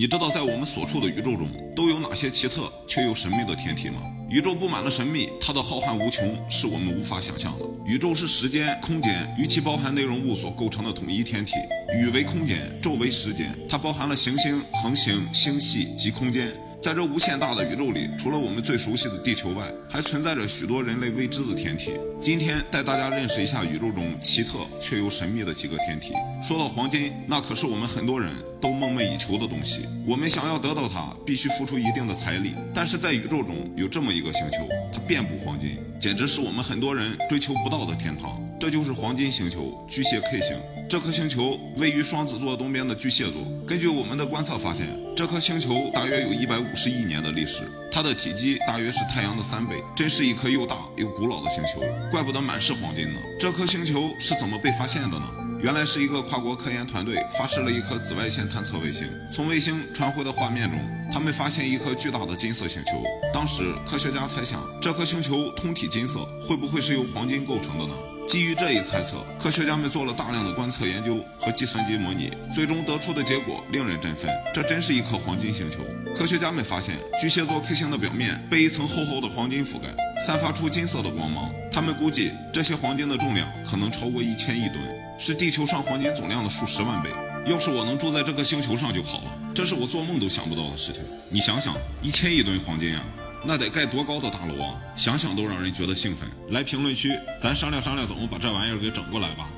你知道在我们所处的宇宙中都有哪些奇特却又神秘的天体吗？宇宙布满了神秘，它的浩瀚无穷是我们无法想象的。宇宙是时间、空间与其包含内容物所构成的统一天体。宇为空间，宙为时间，它包含了行星、恒星、星系及空间。在这无限大的宇宙里，除了我们最熟悉的地球外，还存在着许多人类未知的天体。今天带大家认识一下宇宙中奇特却又神秘的几个天体。说到黄金，那可是我们很多人都梦寐以求的东西。我们想要得到它，必须付出一定的财力。但是在宇宙中有这么一个星球，它遍布黄金，简直是我们很多人追求不到的天堂。这就是黄金星球巨蟹 K 星。这颗星球位于双子座东边的巨蟹座。根据我们的观测发现，这颗星球大约有一百五十亿年的历史，它的体积大约是太阳的三倍，真是一颗又大又古老的星球。怪不得满是黄金呢。这颗星球是怎么被发现的呢？原来是一个跨国科研团队发射了一颗紫外线探测卫星，从卫星传回的画面中，他们发现一颗巨大的金色星球。当时科学家猜想，这颗星球通体金色，会不会是由黄金构成的呢？基于这一猜测，科学家们做了大量的观测研究和计算机模拟，最终得出的结果令人振奋。这真是一颗黄金星球。科学家们发现，巨蟹座 K 星的表面被一层厚厚的黄金覆盖，散发出金色的光芒。他们估计，这些黄金的重量可能超过一千亿吨，是地球上黄金总量的数十万倍。要是我能住在这个星球上就好了，这是我做梦都想不到的事情。你想想，一千亿吨黄金啊！那得盖多高的大楼啊！想想都让人觉得兴奋。来评论区，咱商量商量怎么把这玩意儿给整过来吧。